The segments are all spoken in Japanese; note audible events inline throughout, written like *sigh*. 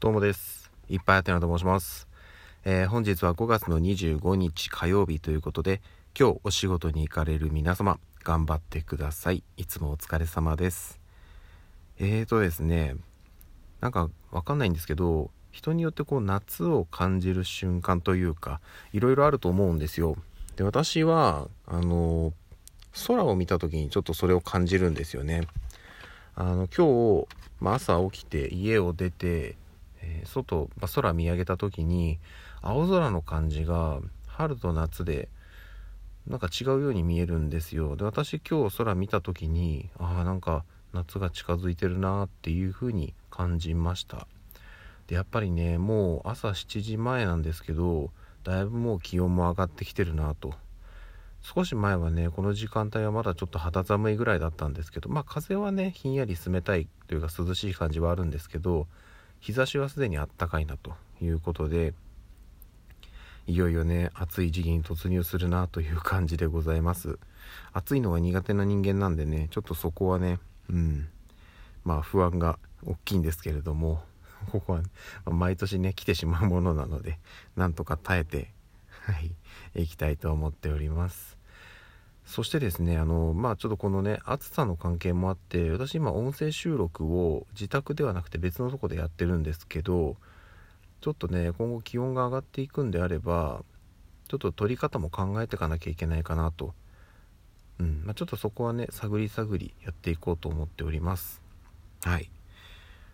どうもです。いっぱいあてなと申します。えー本日は5月の25日火曜日ということで、今日お仕事に行かれる皆様、頑張ってください。いつもお疲れ様です。えーとですね、なんかわかんないんですけど、人によってこう夏を感じる瞬間というか、いろいろあると思うんですよ。で、私は、あの、空を見た時にちょっとそれを感じるんですよね。あの今日、まあ、朝起きて家を出て、外、まあ、空見上げた時に青空の感じが春と夏でなんか違うように見えるんですよ。で私今日空見た時にああなんか夏が近づいてるなっていう風に感じました。でやっぱりねもう朝7時前なんですけどだいぶもう気温も上がってきてるなと。少し前はねこの時間帯はまだちょっと肌寒いぐらいだったんですけどまあ風はねひんやり冷たいというか涼しい感じはあるんですけど日差しはすでにあったかいなということでいよいよね暑い時期に突入するなという感じでございます。暑いのが苦手な人間なんでねちょっとそこはねうん。まあ不安が大きいんですけれども *laughs* ここは、まあ毎年ね来てしまうものなのでなんとか耐えてはい行きたいと思っております。そしてですねあのまあちょっとこのね暑さの関係もあって私今音声収録を自宅ではなくて別のとこでやってるんですけどちょっとね今後気温が上がっていくんであればちょっと取り方も考えていかなきゃいけないかなと。うんまあ、ちょっとそこはね探り探りやっていこうと思っております。はい。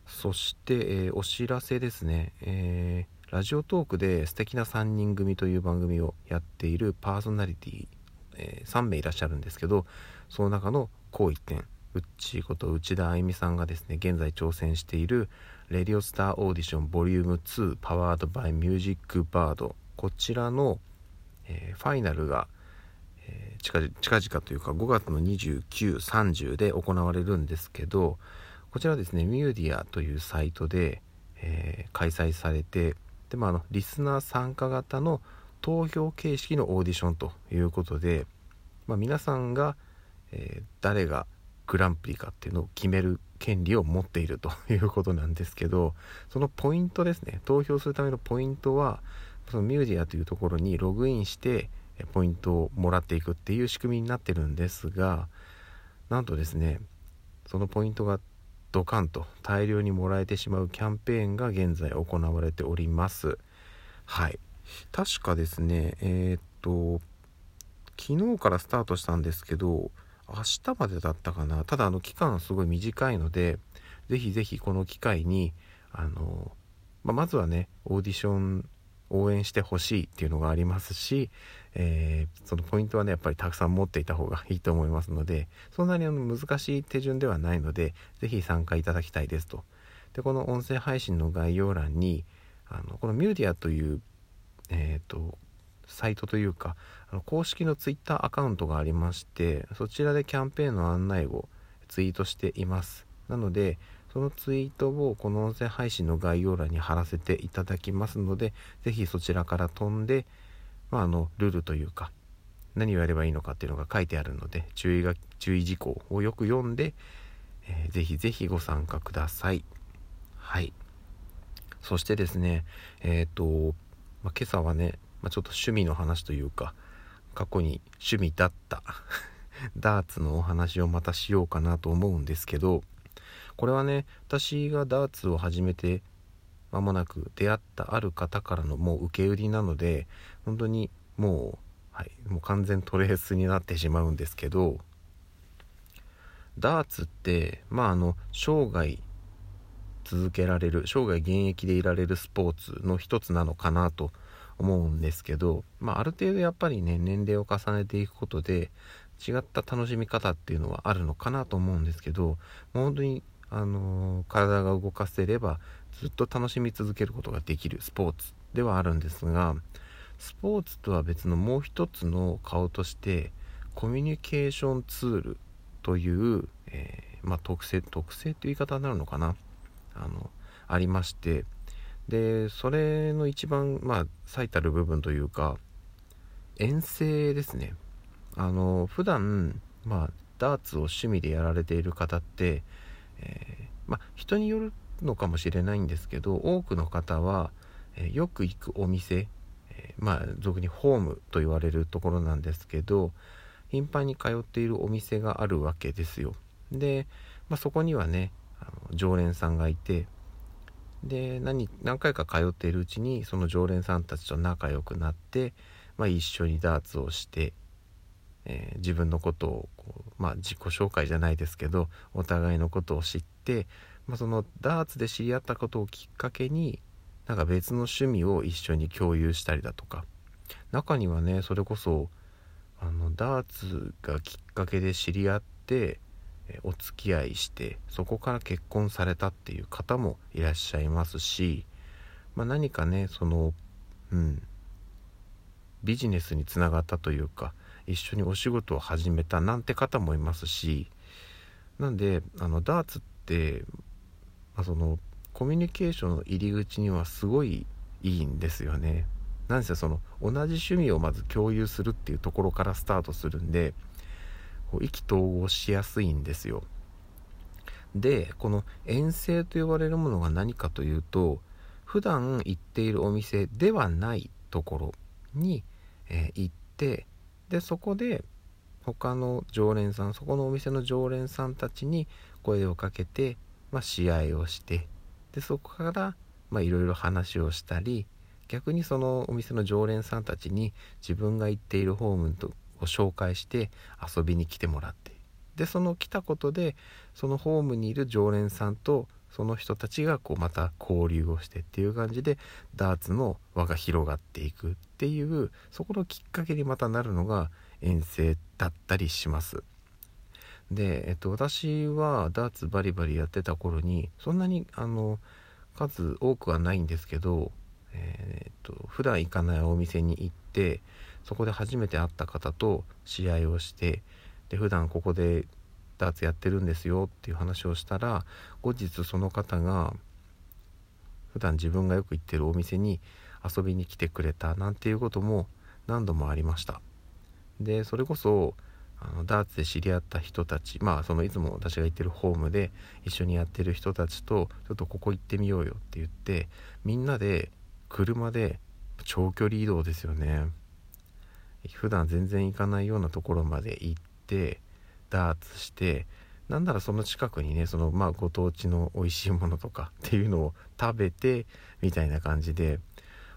そして、えーお知らせですね、えーラジオトークで素敵な3人組という番組をやっているパーソナリティ、えー3名いらっしゃるんですけどその中のこう一点うっちーこと内田あゆみさんがですね現在挑戦している「レディオスターオーディションボリューム2パワードバイミュージックバード。こちらの、えーファイナルが、えー近々近々というか5月の2930で行われるんですけどこちらですねミューディアというサイトで、えー開催されてで、まあ、あのリスナー参加型の投票形式のオーディションということで、まあ、皆さんが、えー誰がグランプリかっていうのを決める権利を持っているということなんですけどそのポイントですね。投票するためのポイントはそのミューディアというところにログインしてポイントをもらっていくっていう仕組みになってるんですがなんとですねそのポイントがドカンと大量にもらえてしまうキャンペーンが現在行われております。はい。確かですねえーっと昨日からスタートしたんですけど明日までだったかな。ただあの期間すごい短いのでぜひぜひこの機会にあの、まあまずはねオーディション応援してほしいっていうのがありますし、えーそのポイントはねやっぱりたくさん持っていた方がいいと思いますのでそんなにあの難しい手順ではないのでぜひ参加いただきたいですと。でこの音声配信の概要欄にあのこのミューディアというえっ、とサイトというかあの公式のツイッターアカウントがありましてそちらでキャンペーンの案内をツイートしています。なのでそのツイートをこの音声配信の概要欄に貼らせていただきますのでぜひそちらから飛んで、まあ、あのルールというか何をやればいいのかっていうのが書いてあるので注意が注意事項をよく読んで、えーぜひぜひご参加ください。はい。そしてですねえっ、と、まあ、今朝はね、まあ、ちょっと趣味の話というか過去に趣味だった *laughs* ダーツのお話をまたしようかなと思うんですけどこれはね私がダーツを始めて間もなく出会ったある方からのもう受け売りなので本当にもう,、はい、もう完全トレースになってしまうんですけどダーツってまああの生涯続けられる生涯現役でいられるスポーツの一つなのかなと思うんですけど、まあ、ある程度やっぱりね年齢を重ねていくことで違った楽しみ方っていうのはあるのかなと思うんですけど本当に、あの体が動かせればずっと楽しみ続けることができるスポーツではあるんですがスポーツとは別のもう一つの顔としてコミュニケーションツールという、えーまあ、特性特性という言い方になるのかな。あのありましてでそれの一番まあ最たる部分というか遠征ですねあの普段まあダーツを趣味でやられている方って、えーまあ人によるのかもしれないんですけど多くの方は、えよく行くお店、えまあ俗にホームと言われるところなんですけど頻繁に通っているお店があるわけですよ。で、まあ、そこにはね常連さんがいてで何何回か通っているうちにその常連さんたちと仲良くなって、まあ、一緒にダーツをして、えー、自分のことをこ、まあ、自己紹介じゃないですけどお互いのことを知って、まあ、そのダーツで知り合ったことをきっかけになんか別の趣味を一緒に共有したりだとか。中にはねそれこそあのダーツがきっかけで知り合ってお付き合いしてそこから結婚されたっていう方もいらっしゃいますし、まあ、何かねそのうんビジネスにつながったというか一緒にお仕事を始めたなんて方もいますしなんであのダーツって、まあ、そのコミュニケーションの入り口にはすごいいいんですよね。なんせその同じ趣味をまず共有するっていうところからスタートするんでこう意気投合しやすいんですよ。でこの遠征と呼ばれるものが何かというと普段行っているお店ではないところに、えー、行ってでそこで他の常連さんそこのお店の常連さんたちに声をかけて、まあ、試合をしてでそこからいろいろ話をしたり逆にそのお店の常連さんたちに自分が行っているホームとを紹介して遊びに来てもらってでその来たことでそのホームにいる常連さんとその人たちがこうまた交流をしてっていう感じでダーツの輪が広がっていくっていうそこのきっかけにまたなるのが遠征だったりします。で、えっと、私はダーツバリバリやってた頃にそんなにあの数多くはないんですけどえー、っと普段行かないお店に行ってそこで初めて会った方と試合をしてで普段ここでダーツやってるんですよっていう話をしたら後日その方が普段自分がよく行ってるお店に遊びに来てくれたなんていうことも何度もありました。でそれこそあのダーツで知り合った人たちまあそのいつも私が行ってるホームで一緒にやってる人たちとちょっとここ行ってみようよって言ってみんなで車で長距離移動ですよね。普段全然行かないようなところまで行ってダーツしてなんならその近くにねそのまあご当地の美味しいものとか *laughs* っていうのを食べてみたいな感じで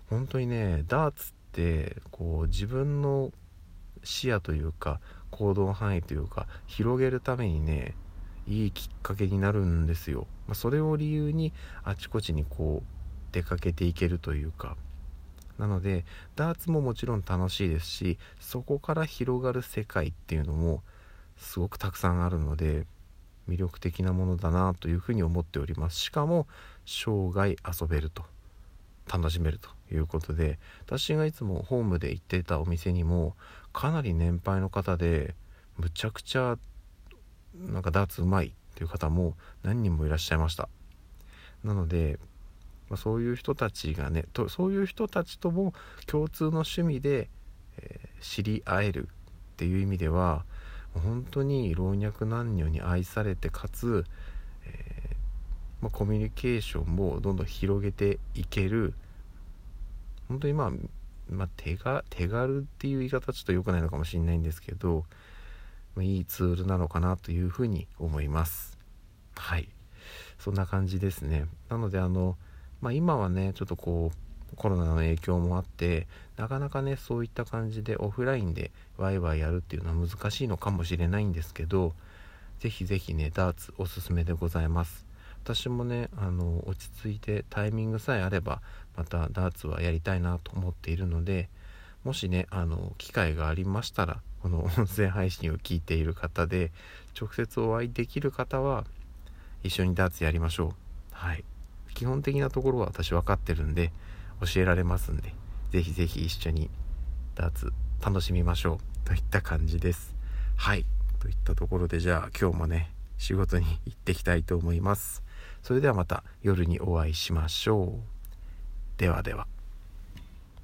本当にねダーツってこう自分の視野というか行動範囲というか広げるためにねいいきっかけになるんですよ、まあ、それを理由にあちこちにこう出かけていけるというかなのでダーツももちろん楽しいですしそこから広がる世界っていうのもすごくたくさんあるので魅力的なものだなというふうに思っております。しかも生涯遊べると楽しめるということで私がいつもホームで行ってたお店にもかなり年配の方でむちゃくちゃなんかダーツうまいっていう方も何人もいらっしゃいました。なのでまあ、そういう人たちがねとそういう人たちとも共通の趣味で、えー、知り合えるっていう意味では本当に老若男女に愛されてかつ、えー、まあ、コミュニケーションもどんどん広げていける本当にまあ、まあ、手が手軽っていう言い方ちょっと良くないのかもしれないんですけど、まあ、いいツールなのかなというふうに思います。はい。そんな感じですね。なのであのまあ、今はねちょっとこうコロナの影響もあってなかなかねそういった感じでオフラインでワイワイやるっていうのは難しいのかもしれないんですけどぜひぜひねダーツおすすめでございます。私もねあの落ち着いてタイミングさえあればまたダーツはやりたいなと思っているのでもしねあの機会がありましたらこの *laughs* 音声配信を聞いている方で直接お会いできる方は一緒にダーツやりましょう。はい。基本的なところは私分かってるんで教えられますんでぜひぜひ一緒にダーツ楽しみましょうといった感じです。はい。といったところでじゃあ今日もね仕事に行ってきたいと思います。それではまた夜にお会いしましょう。ではでは。